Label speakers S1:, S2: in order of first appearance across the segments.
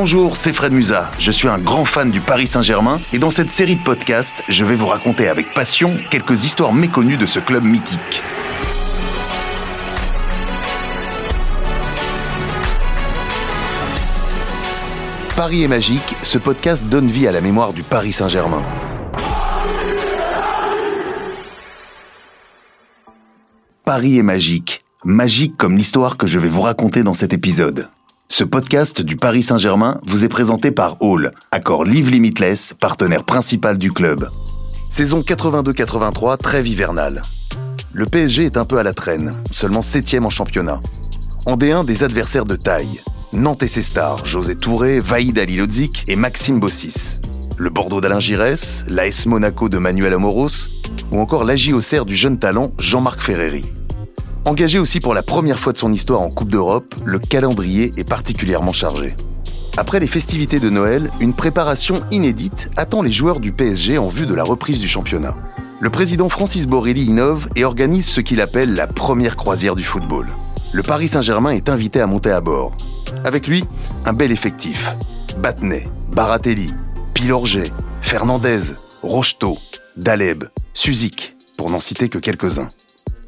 S1: Bonjour, c'est Fred Musa. Je suis un grand fan du Paris Saint-Germain et dans cette série de podcasts, je vais vous raconter avec passion quelques histoires méconnues de ce club mythique. Paris est magique, ce podcast donne vie à la mémoire du Paris Saint-Germain. Paris est magique, magique comme l'histoire que je vais vous raconter dans cet épisode. Ce podcast du Paris Saint-Germain vous est présenté par Hall, accord Live Limitless, partenaire principal du club. Saison 82-83, trêve hivernale. Le PSG est un peu à la traîne, seulement 7 en championnat. En D1, des adversaires de taille. Nantes et ses stars, José Touré, Vaïd Alilodzik et Maxime Bossis. Le Bordeaux d'Alain Giresse, l'AS Monaco de Manuel Amoros, ou encore l'AJ Auxerre du jeune talent Jean-Marc Ferreri. Engagé aussi pour la première fois de son histoire en Coupe d'Europe, le calendrier est particulièrement chargé. Après les festivités de Noël, une préparation inédite attend les joueurs du PSG en vue de la reprise du championnat. Le président Francis Borrelli innove et organise ce qu'il appelle la première croisière du football. Le Paris Saint-Germain est invité à monter à bord. Avec lui, un bel effectif. Battenay, Baratelli, Pilorget, Fernandez, Rocheteau, Daleb, Suzik, pour n'en citer que quelques-uns.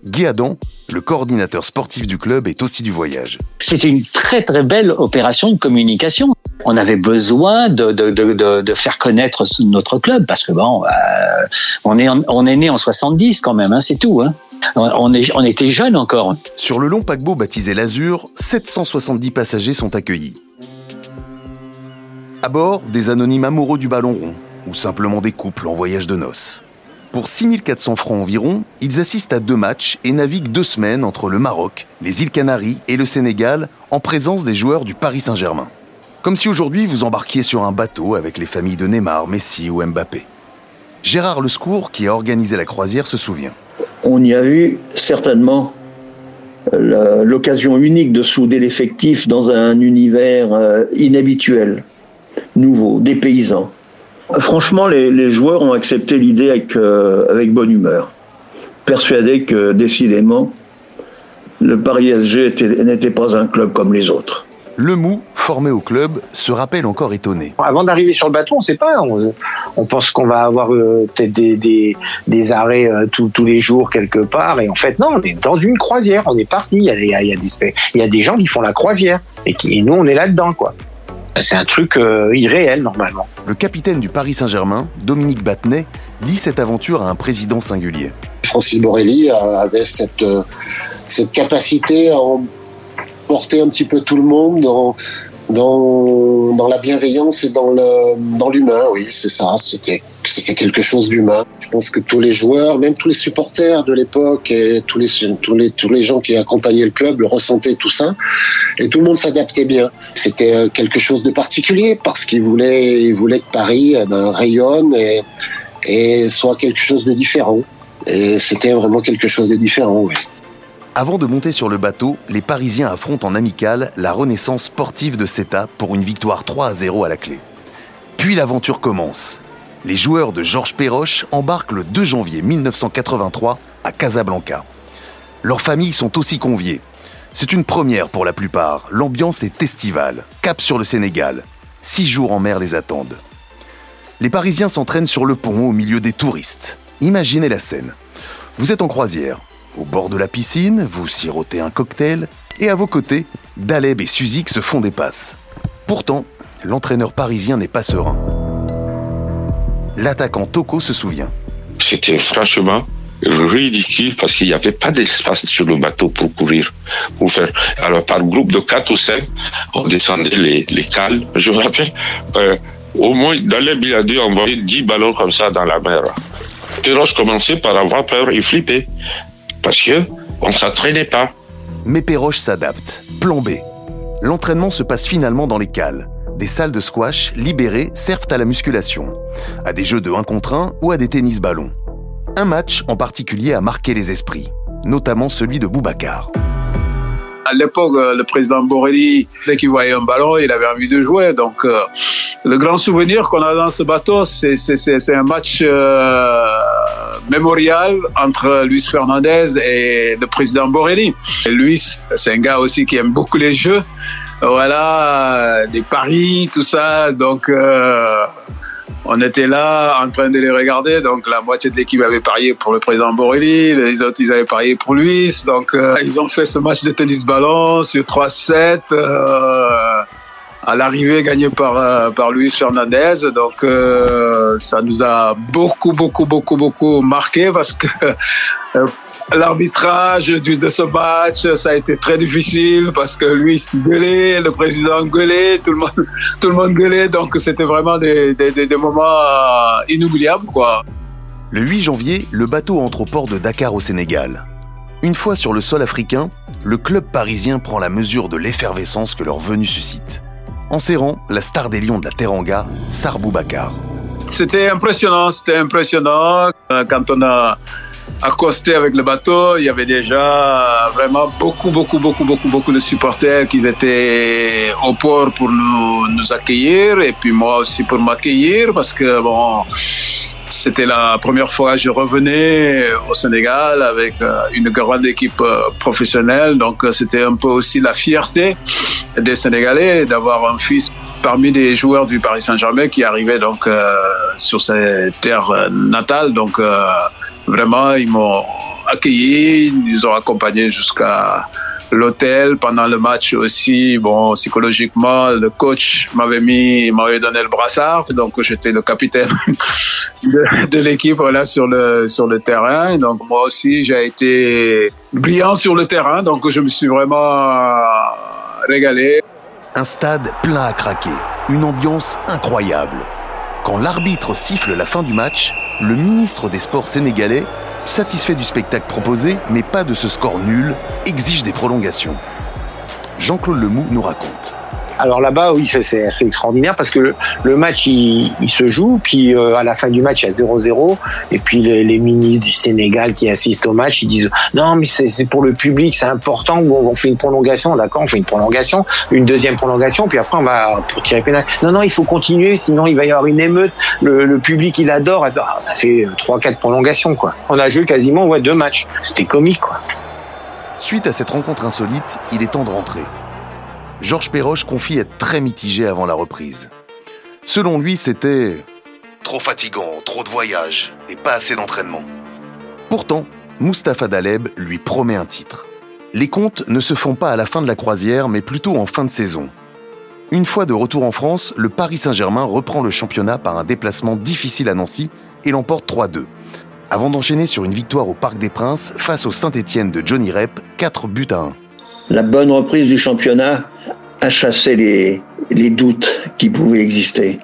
S1: Guy Adam, le coordinateur sportif du club, est aussi du voyage.
S2: C'était une très très belle opération de communication. On avait besoin de, de, de, de faire connaître notre club parce que bon, euh, on est on est né en 70 quand même, hein, c'est tout. Hein. On, est, on était jeunes encore.
S1: Sur le long paquebot baptisé l'Azur, 770 passagers sont accueillis. À bord, des anonymes amoureux du ballon rond ou simplement des couples en voyage de noces. Pour 6400 francs environ, ils assistent à deux matchs et naviguent deux semaines entre le Maroc, les îles Canaries et le Sénégal en présence des joueurs du Paris Saint-Germain. Comme si aujourd'hui vous embarquiez sur un bateau avec les familles de Neymar, Messi ou Mbappé. Gérard Lescourt, qui a organisé la croisière, se souvient.
S3: On y a eu certainement euh, l'occasion unique de souder l'effectif dans un univers euh, inhabituel, nouveau, des paysans. Franchement, les, joueurs ont accepté l'idée avec, euh, avec bonne humeur, persuadés que décidément, le Paris SG n'était pas un club comme les autres.
S1: Le Mou, formé au club, se rappelle encore étonné.
S4: Avant d'arriver sur le bateau, on ne sait pas. On, pense qu'on va avoir euh, peut-être des, des, arrêts euh, tous les jours quelque part. Et en fait, non, on est dans une croisière. On est parti. Il y a, y a, des, il y a des gens qui font la croisière. Et, qui, et nous, on est là-dedans, quoi. C'est un truc euh, irréel normalement.
S1: Le capitaine du Paris Saint-Germain, Dominique Battenet, lit cette aventure à un président singulier.
S5: Francis Borrelli avait cette, euh, cette capacité à emporter un petit peu tout le monde dans, dans, dans la bienveillance et dans le dans l'humain, oui, c'est ça. C'était c'était quelque chose d'humain. Je pense que tous les joueurs, même tous les supporters de l'époque et tous les tous les tous les gens qui accompagnaient le club ressentaient tout ça, et tout le monde s'adaptait bien. C'était euh, quelque chose de particulier parce qu'ils voulaient ils voulaient que Paris eh ben, rayonne et et soit quelque chose de différent. Et c'était vraiment quelque chose de différent, oui.
S1: Avant de monter sur le bateau, les Parisiens affrontent en amical la renaissance sportive de CETA pour une victoire 3 à 0 à la clé. Puis l'aventure commence. Les joueurs de Georges Perroche embarquent le 2 janvier 1983 à Casablanca. Leurs familles sont aussi conviées. C'est une première pour la plupart. L'ambiance est estivale. Cap sur le Sénégal. Six jours en mer les attendent. Les Parisiens s'entraînent sur le pont au milieu des touristes. Imaginez la scène. Vous êtes en croisière. Au bord de la piscine, vous sirotez un cocktail et à vos côtés, Daleb et Suzik se font des passes. Pourtant, l'entraîneur parisien n'est pas serein. L'attaquant Toko se souvient.
S6: C'était franchement ridicule parce qu'il n'y avait pas d'espace sur le bateau pour courir, pour faire. Alors par groupe de 4 ou 5, on descendait les, les cales. Je me rappelle, euh, au moins Daleb il a dû envoyer 10 ballons comme ça dans la mer. Péroche commençait par avoir peur et flipper parce que on s'entraînait pas.
S1: Mais Perroche s'adapte. Plan B. L'entraînement se passe finalement dans les cales. Des salles de squash libérées servent à la musculation, à des jeux de 1 contre 1 ou à des tennis-ballons. Un match en particulier a marqué les esprits, notamment celui de Boubacar.
S7: À l'époque, euh, le président Borelli, dès qu'il voyait un ballon, il avait envie de jouer. Donc, euh, le grand souvenir qu'on a dans ce bateau, c'est un match euh, mémorial entre Luis Fernandez et le président Borelli. Et Luis, c'est un gars aussi qui aime beaucoup les jeux. voilà, des paris, tout ça. Donc, euh, on était là en train de les regarder. Donc, la moitié de l'équipe avait parié pour le président Borelli, les autres, ils avaient parié pour Luis. Donc, euh, ils ont fait ce match de tennis ballon sur 3-7. Euh, à l'arrivée gagné par euh, par Luis Fernandez donc euh, ça nous a beaucoup beaucoup beaucoup beaucoup marqué parce que euh, L'arbitrage de ce match, ça a été très difficile parce que lui gueulait, le président gueulait, tout le monde, tout le monde gueulait, donc c'était vraiment des, des, des, moments inoubliables, quoi.
S1: Le 8 janvier, le bateau entre au port de Dakar au Sénégal. Une fois sur le sol africain, le club parisien prend la mesure de l'effervescence que leur venue suscite. En serrant la star des Lions de la Teranga, Sarbou Bakar.
S7: C'était impressionnant, c'était impressionnant. Quand on a accosté avec le bateau, il y avait déjà vraiment beaucoup, beaucoup, beaucoup, beaucoup, beaucoup de supporters qui étaient au port pour nous, nous accueillir et puis moi aussi pour m'accueillir parce que bon, c'était la première fois que je revenais au Sénégal avec euh, une grande équipe euh, professionnelle, donc euh, c'était un peu aussi la fierté des Sénégalais d'avoir un fils parmi les joueurs du Paris Saint-Germain qui arrivait donc sur cette terre natale, donc Vraiment, ils m'ont accueilli, ils ont accompagnés jusqu'à l'hôtel pendant le match aussi. Bon, psychologiquement, le coach m'avait mis, m'avait donné le brassard, donc j'étais le capitaine de, l'équipe là sur le sur le terrain. Donc moi aussi, j'ai été brillant sur le terrain, donc je me suis vraiment
S1: Un stade plein à craquer, une ambiance incroyable. Quand l'arbitre siffle la fin du match, le ministre des Sports sénégalais, satisfait du spectacle proposé, mais pas de ce score nul, exige des prolongations. Jean-Claude Lemou nous raconte.
S4: Alors là-bas, oui, c'est extraordinaire parce que le, match, il, se joue, puis euh, à la fin du match, il y a 0-0, et puis les, ministres du Sénégal qui assistent au match, ils disent non, mais c'est pour le public, c'est important, on, fait une prolongation, d'accord, on fait une prolongation, une deuxième prolongation, puis après on va tirer pénal. Non, non, il faut continuer, sinon il va y avoir une émeute. Le, public, il adore. Ça fait trois, quatre prolongations, quoi. On a joué quasiment ouais, deux matchs. C'était comique, quoi.
S1: Suite à cette rencontre insolite, il est temps de rentrer. Georges Perroche confie être très mitigé avant la reprise. Selon lui, c'était trop fatigant, trop de voyages et pas assez d'entraînement. Pourtant, Mustapha Daleb lui promet un titre. Les comptes ne se font pas à la fin de la croisière, mais plutôt en fin de saison. Une fois de retour en France, le Paris Saint-Germain reprend le championnat par un déplacement difficile à Nancy et l'emporte 3-2. Avant d'enchaîner sur une victoire au Parc des Princes face au Saint-Étienne de Johnny Rep, 4 buts à 1.
S3: La bonne reprise du championnat à chasser les, les doutes qui pouvaient exister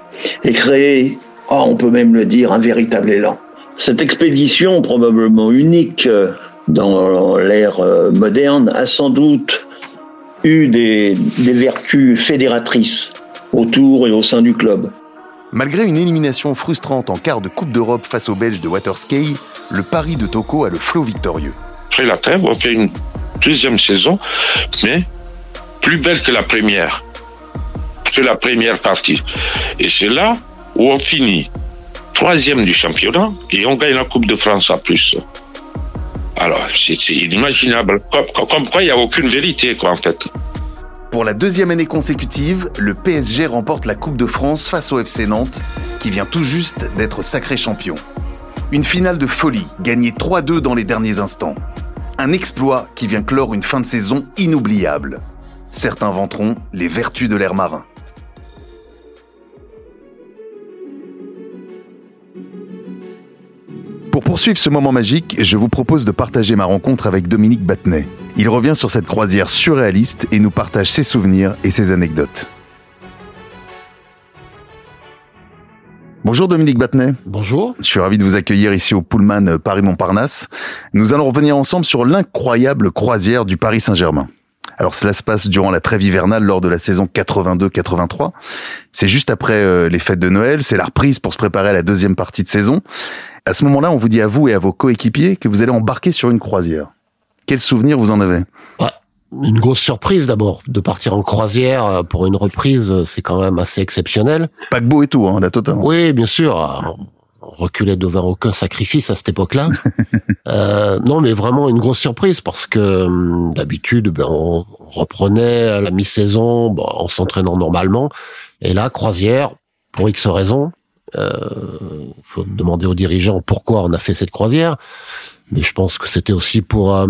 S3: et créer, oh, on peut même le dire, un véritable élan. Cette expédition, probablement unique euh, dans l'ère euh, moderne, a sans doute eu des, des vertus fédératrices autour et au sein du club.
S1: Malgré une élimination frustrante en quart de Coupe d'Europe face aux Belges de Waterskei, le Paris de Toko a le flot victorieux.
S6: Après la trêve, on fait une deuxième saison, mais plus belle que la première, que la première partie. Et c'est là où on finit troisième du championnat et on gagne la Coupe de France en plus. Alors, c'est inimaginable. Comme, quoi, il n'y a aucune vérité, quoi, en fait.
S1: Pour la deuxième année consécutive, le PSG remporte la Coupe de France face au FC Nantes, qui vient tout juste d'être sacré champion. Une finale de folie, gagnée 3-2 dans les derniers instants. Un exploit qui vient clore une fin de saison inoubliable. Certains vanteront les vertus de l'air marin. Pour poursuivre ce moment magique, je vous propose de partager ma rencontre avec Dominique Battenet. Il revient sur cette croisière surréaliste et nous partage ses souvenirs et ses anecdotes. Bonjour Dominique Battenet.
S8: Bonjour.
S1: Je suis ravi de vous accueillir ici au Pullman Paris-Montparnasse. Nous allons revenir ensemble sur l'incroyable croisière du Paris Saint-Germain. Alors cela se passe durant la trêve hivernale lors de la saison 82-83. C'est juste après euh, les fêtes de Noël, c'est la reprise pour se préparer à la deuxième partie de saison. À ce moment-là, on vous dit à vous et à vos coéquipiers que vous allez embarquer sur une croisière. Quel souvenir vous en avez?
S8: Une grosse surprise d'abord de partir en croisière euh, pour une reprise, c'est quand même assez exceptionnel.
S1: Paquebot et tout, hein, la totale.
S8: Oui, bien sûr reculait devant aucun sacrifice à cette époque-là. euh, non, mais vraiment une grosse surprise parce que hum, d'habitude, ben, on reprenait à la mi-saison bon, en s'entraînant normalement. Et là, croisière, pour X raisons, euh, faut demander aux dirigeants pourquoi on a fait cette croisière. Mais je pense que c'était aussi pour euh,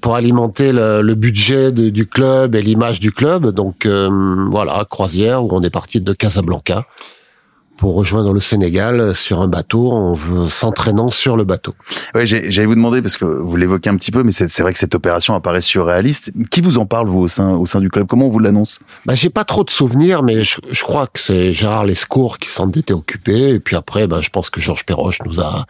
S8: pour alimenter le, le budget de- du club et l'image du club. Donc euh, voilà, croisière où on est parti de Casablanca pour rejoindre le Sénégal sur un bateau en s'entraînant sur le bateau.
S1: J'ai- j'allais vous demander parce que vous l'évoquez un petit peu, mais c'est c'est vrai que cette opération apparaît surréaliste. Qui vous en parle vous au sein au sein du club? Comment on vous l'annonce?
S8: Bah, j'ai pas trop de souvenirs, mais je, je crois que c'est Gérard Lescourt qui s'en était occupé. Et puis après, bah, je pense que Georges Perroche nous a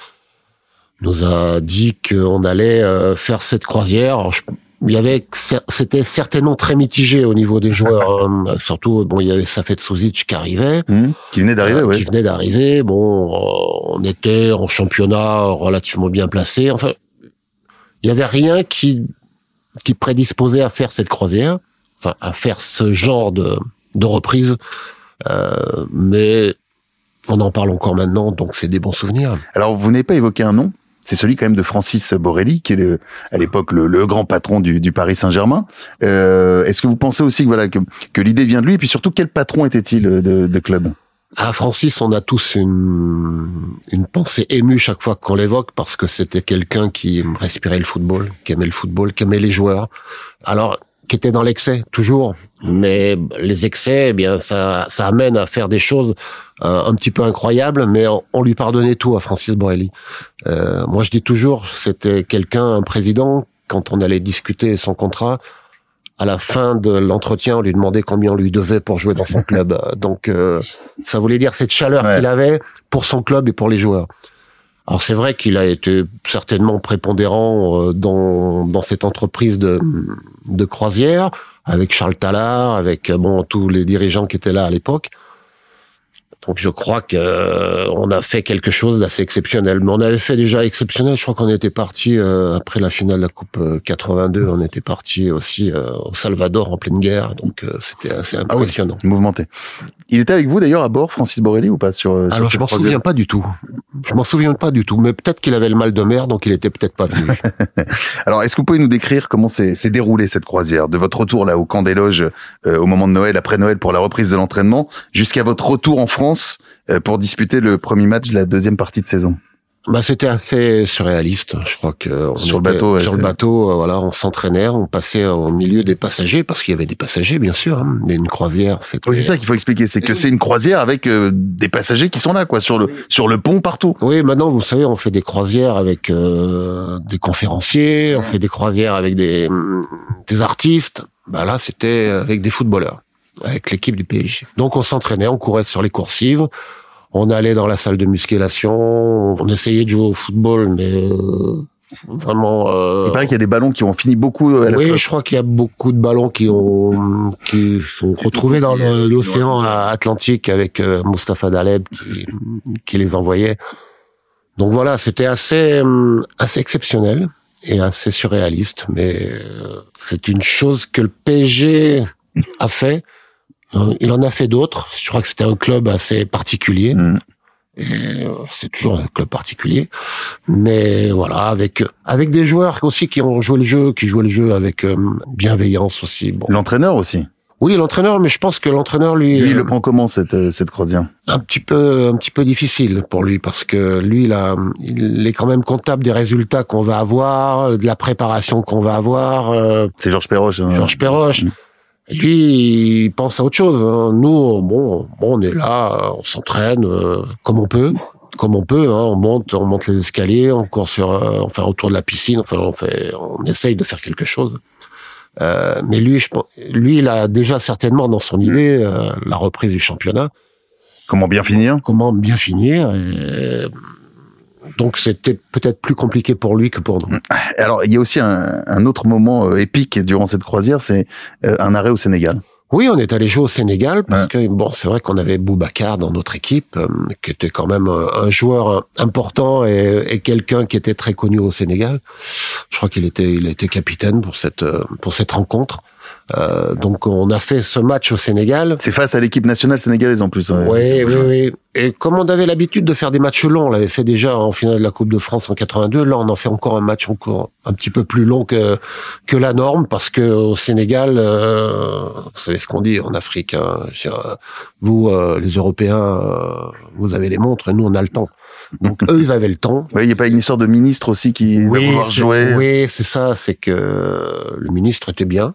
S8: nous a dit qu'on allait euh, faire cette croisière. Alors, je- il y avait, c'était certainement très mitigé au niveau des joueurs. hein. Surtout, bon, il y avait Safet Souzic qui arrivait.
S1: Hmm Qui venait d'arriver,
S8: Euh,
S1: ouais.
S8: qui venait d'arriver. Bon, euh, on était en championnat relativement bien placé. Enfin, il y avait rien qui qui prédisposait à faire cette croisière, enfin à faire ce genre de de reprise. Euh, mais on en parle encore maintenant, donc c'est des bons souvenirs.
S1: Alors vous n'avez pas évoqué un nom? C'est celui quand même de Francis Borelli, qui est à l'époque le, le grand patron du, du Paris Saint-Germain. Euh, Est-ce que vous pensez aussi que voilà que, que l'idée vient de lui Et puis surtout, quel patron était-il de, de club?
S8: À Francis, on a tous une, une pensée émue chaque fois qu'on l'évoque parce que c'était quelqu'un qui respirait le football, qui aimait le football, qui aimait les joueurs. Alors, qui était dans l'excès toujours, mais les excès, eh bien, ça, ça amène à faire des choses euh, un petit peu incroyables, mais on, on lui pardonnait tout à Francis Borelli. Euh, moi, je dis toujours, c'était quelqu'un, un président, quand on allait discuter son contrat, à la fin de l'entretien, on lui demandait combien on lui devait pour jouer dans son club. Donc, euh, ça voulait dire cette chaleur
S1: Ouais.
S8: qu'il avait pour son club et pour les joueurs. Alors c'est vrai qu'il a été certainement prépondérant euh, dans, dans cette entreprise de, de croisière, avec Charles Tallard, avec euh, bon tous les dirigeants qui étaient là à l'époque. Donc je crois que euh, on a fait quelque chose d'assez exceptionnel. Mais on avait fait déjà exceptionnel. Je crois qu'on était parti euh, après la finale de la Coupe euh, 82. On était parti aussi euh, au Salvador en pleine guerre. Donc euh, c'était assez
S1: Ah oui,
S8: impressionnant.
S1: mouvementé. Il était avec vous d'ailleurs à bord, Francis Borelli, ou pas sur sur
S8: Alors je m'en souviens pas du tout. Je m'en souviens pas du tout. Mais peut-être qu'il avait le mal de mer, donc il était peut-être pas venu.
S1: Alors, est-ce que vous pouvez nous décrire comment s'est s'est déroulée cette croisière, de votre retour là au camp des loges euh, au moment de Noël, après Noël pour la reprise de l'entraînement, jusqu'à votre retour en France euh, pour disputer le premier match de la deuxième partie de saison
S8: Bah, c'était assez surréaliste. Je crois que on
S1: Sur le bateau, ouais,
S8: sur le bateau, euh, voilà, on s'entraînait, on passait au milieu des passagers parce qu'il y avait des passagers, bien sûr. Hein, mais une croisière.
S1: Oui, c'est ça qu'il faut expliquer, c'est que c'est une croisière avec euh, des passagers qui sont là, quoi, sur le sur le pont partout.
S8: Oui, maintenant, vous savez, on fait des croisières avec euh, des conférenciers, on fait des croisières avec des, des artistes. Bah là, c'était avec des footballeurs, avec l'équipe du PSG. Donc, on s'entraînait, on courait sur les coursives, on allait dans la salle de musculation, on essayait de jouer au football, mais euh, vraiment. euh,
S1: Il paraît qu'il y a des ballons qui ont fini beaucoup euh, à la
S8: oui,
S1: flotte.
S8: je crois qu'il y a beaucoup de ballons qui ont qui sont retrouvés dans l'océan Atlantique avec euh, Mustapha Daleb qui, qui les envoyait. Donc voilà, c'était assez assez exceptionnel et assez surréaliste, mais c'est une chose que le PSG a fait. Euh, Il en a fait d'autres. Je crois que c'était un club assez particulier.
S1: Mm.
S8: Et euh, c'est toujours un club particulier, mais voilà, avec avec des joueurs aussi qui ont joué le jeu, qui jouaient le jeu avec euh, bienveillance aussi. Bon,
S1: L'entraîneur aussi.
S8: oui, l'entraîneur, mais je pense que l'entraîneur lui,
S1: Lui, il
S8: euh,
S1: le prend comment cette euh, cette croisière
S8: un petit peu un petit peu difficile pour lui parce que lui, il, a, il est quand même comptable des résultats qu'on va avoir, de la préparation qu'on va avoir. euh,
S1: C'est Georges Perroche. hein.
S8: Georges Perroche.
S1: Mm.
S8: Lui, il pense à autre chose. hein. Nous, bon, bon, on est là, on s'entraîne euh, comme on peut, comme on peut. Hein. On monte, on monte les escaliers, on court sur, euh, enfin, autour de la piscine. Enfin, on fait, on essaye de faire quelque chose. Euh, mais lui, je, lui, il a déjà certainement dans son idée euh, la reprise du championnat.
S1: Comment bien finir?
S8: Comment bien finir et, Donc c'était peut-être plus compliqué pour lui que pour nous.
S1: Alors, il y a aussi un, un autre moment euh, épique durant cette croisière, c'est euh, un arrêt au Sénégal.
S8: Oui, on est allé jouer au Sénégal parce
S1: Ouais.
S8: que bon, c'est vrai qu'on avait Boubacar dans notre équipe, euh, qui était quand même un joueur important et, et quelqu'un qui était très connu au Sénégal. Je crois qu'il était, il été capitaine pour cette pour cette rencontre. Euh, donc on a fait ce match au Sénégal.
S1: C'est face à l'équipe nationale sénégalaise en plus. hein.
S8: Oui, oui, oui. Et comme on avait l'habitude de faire des matchs longs, on l'avait fait déjà en finale de la Coupe de France en 82, là on en fait encore un match encore un petit peu plus long que que la norme parce que au Sénégal, euh, vous savez ce qu'on dit en Afrique, hein, vous euh, les Européens, euh, vous avez les montres, nous on a le temps. Donc eux ils avaient le temps.
S1: Il n'y a pas une histoire de ministre aussi qui
S8: oui,
S1: va jouer.
S8: Oui, c'est ça, c'est que le ministre était bien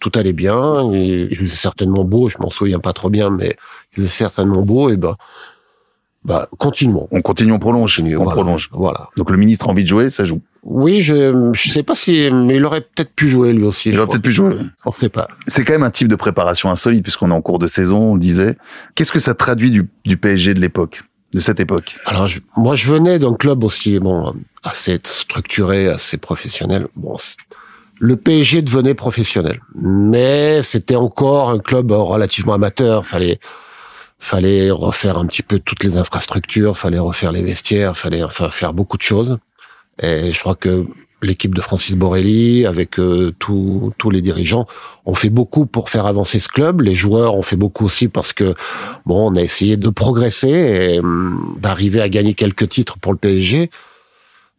S8: tout allait bien. Il faisait certainement beau, je m'en souviens pas trop bien, mais il faisait certainement beau. Et ben, bah, continuons.
S1: On continue, on prolonge. On
S8: voilà,
S1: prolonge.
S8: Voilà.
S1: Donc le ministre a envie de jouer, ça joue.
S8: Oui, je je sais pas si, mais il aurait peut-être pu jouer lui aussi.
S1: Il aurait peut-être pu jouer.
S8: On sait pas.
S1: C'est quand même un type de préparation insolite puisqu'on est en cours de saison. On disait. Qu'est-ce que ça traduit du, du PSG de l'époque, de cette époque?
S8: Alors je, moi, je venais d'un club aussi bon assez structuré, assez professionnel. Bon, le PSG devenait professionnel, mais c'était encore un club relativement amateur. Fallait fallait refaire un petit peu toutes les infrastructures, fallait refaire les vestiaires, fallait enfin faire beaucoup de choses. Et je crois que l'équipe de Francis Borelli, avec euh, tous les dirigeants, ont fait beaucoup pour faire avancer ce club. Les joueurs ont fait beaucoup aussi parce que bon, on a essayé de progresser et hum, d'arriver à gagner quelques titres pour le PSG.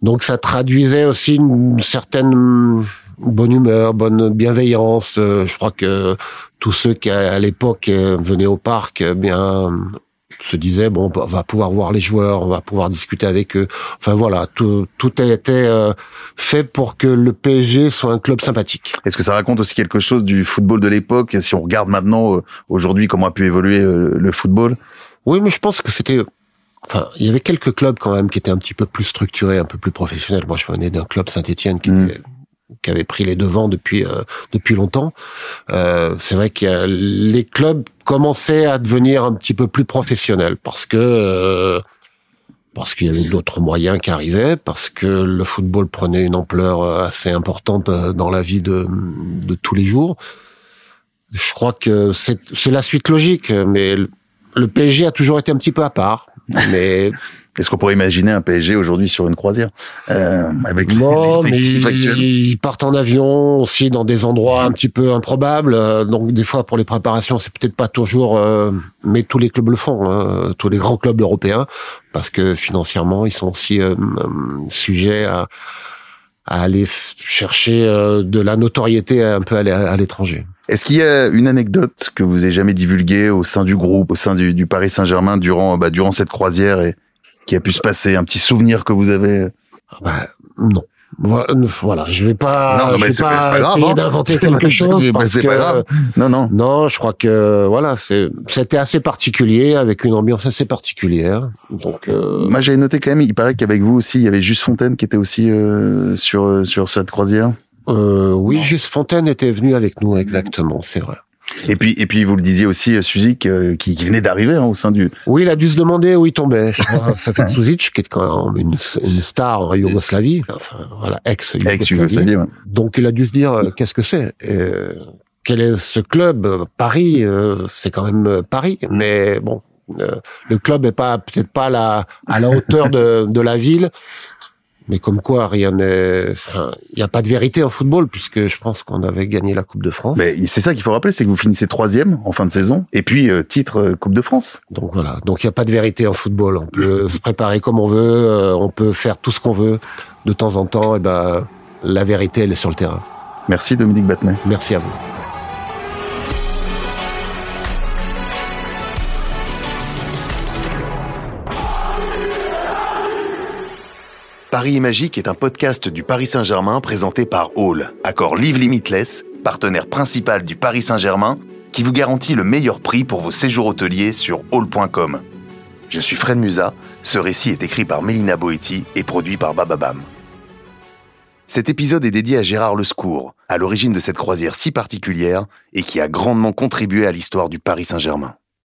S8: Donc ça traduisait aussi une certaine bonne humeur, bonne bienveillance. Euh, je crois que tous ceux qui à l'époque euh, venaient au parc, eh bien se disaient bon, on va pouvoir voir les joueurs, on va pouvoir discuter avec eux. Enfin voilà, tout, tout a été euh, fait pour que le PSG soit un club sympathique.
S1: Est-ce que ça raconte aussi quelque chose du football de l'époque Si on regarde maintenant, aujourd'hui, comment a pu évoluer le football?
S8: Oui, mais je pense que c'était Enfin, il y avait quelques clubs quand même qui étaient un petit peu plus structurés, un peu plus professionnels. Moi, je venais d'un club Saint-Étienne qui mmh. était qui avait pris les devants depuis euh, depuis longtemps. Euh, c'est vrai que les clubs commençaient à devenir un petit peu plus professionnels parce que euh, parce qu'il y avait d'autres moyens qui arrivaient, parce que le football prenait une ampleur assez importante dans la vie de de tous les jours. Je crois que c'est c'est la suite logique, mais le PSG a toujours été un petit peu à part. Mais
S1: est-ce qu'on pourrait imaginer un PSG aujourd'hui sur une croisière euh, avec
S8: non, mais ils, partent en avion aussi dans des endroits un petit peu improbables. Euh, donc des fois pour les préparations, c'est peut-être pas toujours, euh, mais tous les clubs le font, hein, tous les grands clubs européens, parce que financièrement ils sont aussi euh, sujets à, à, aller chercher de la notoriété un peu à l'étranger.
S1: Est-ce qu'il y a une anecdote que vous avez jamais divulguée au sein du groupe, au sein du, du Paris Saint-Germain durant bah, durant cette croisière et qui a pu se passer Un petit souvenir que vous avez?
S8: Bah, Non. Voilà, je vais pas, je vais pas, essayer hein. d'inventer quelque chose parce que grave.
S1: non, non,
S8: non, je crois que voilà, c'est, c'était assez particulier avec une ambiance assez particulière. Donc, euh...
S1: moi j'avais noté quand même, il paraît qu'avec vous aussi, il y avait Juste Fontaine qui était aussi euh, sur sur cette croisière.
S8: Euh, oui, Juste Fontaine était venu avec nous exactement, c'est vrai.
S1: Et puis, et puis vous le disiez aussi, euh, euh, qui, qui, venait d'arriver hein, au sein du.
S8: Oui, il a dû se demander où il tombait. Je crois, ça fait Suzic, qui est quand même une, une star en Yougoslavie, enfin voilà, ex Yougoslavie. Donc il a dû se dire euh, qu'est-ce que c'est. quel est ce club Paris, c'est quand même Paris, mais bon, le club est pas peut-être pas à la, à la hauteur de, de la ville. Mais comme quoi, rien n'est. Enfin, il n'y a pas de vérité en football puisque je pense qu'on avait gagné la Coupe de France.
S1: Mais c'est ça qu'il faut rappeler, c'est que vous finissez troisième en fin de saison et puis euh, titre euh, Coupe de France.
S8: Donc voilà. Donc il n'y a pas de vérité en football. On peut se préparer comme on veut, euh, on peut faire tout ce qu'on veut. De temps en temps, et eh ben la vérité elle est sur le terrain.
S1: Merci Dominique Battenet.
S8: Merci à vous.
S1: Paris Magique est un podcast du Paris Saint-Germain présenté par Hall, accord Live Limitless, partenaire principal du Paris Saint-Germain, qui vous garantit le meilleur prix pour vos séjours hôteliers sur hall.com. Je suis Fred Musa, ce récit est écrit par Mélina Boetti et produit par Bababam. Cet épisode est dédié à Gérard Lescourt, à l'origine de cette croisière si particulière et qui a grandement contribué à l'histoire du Paris Saint-Germain.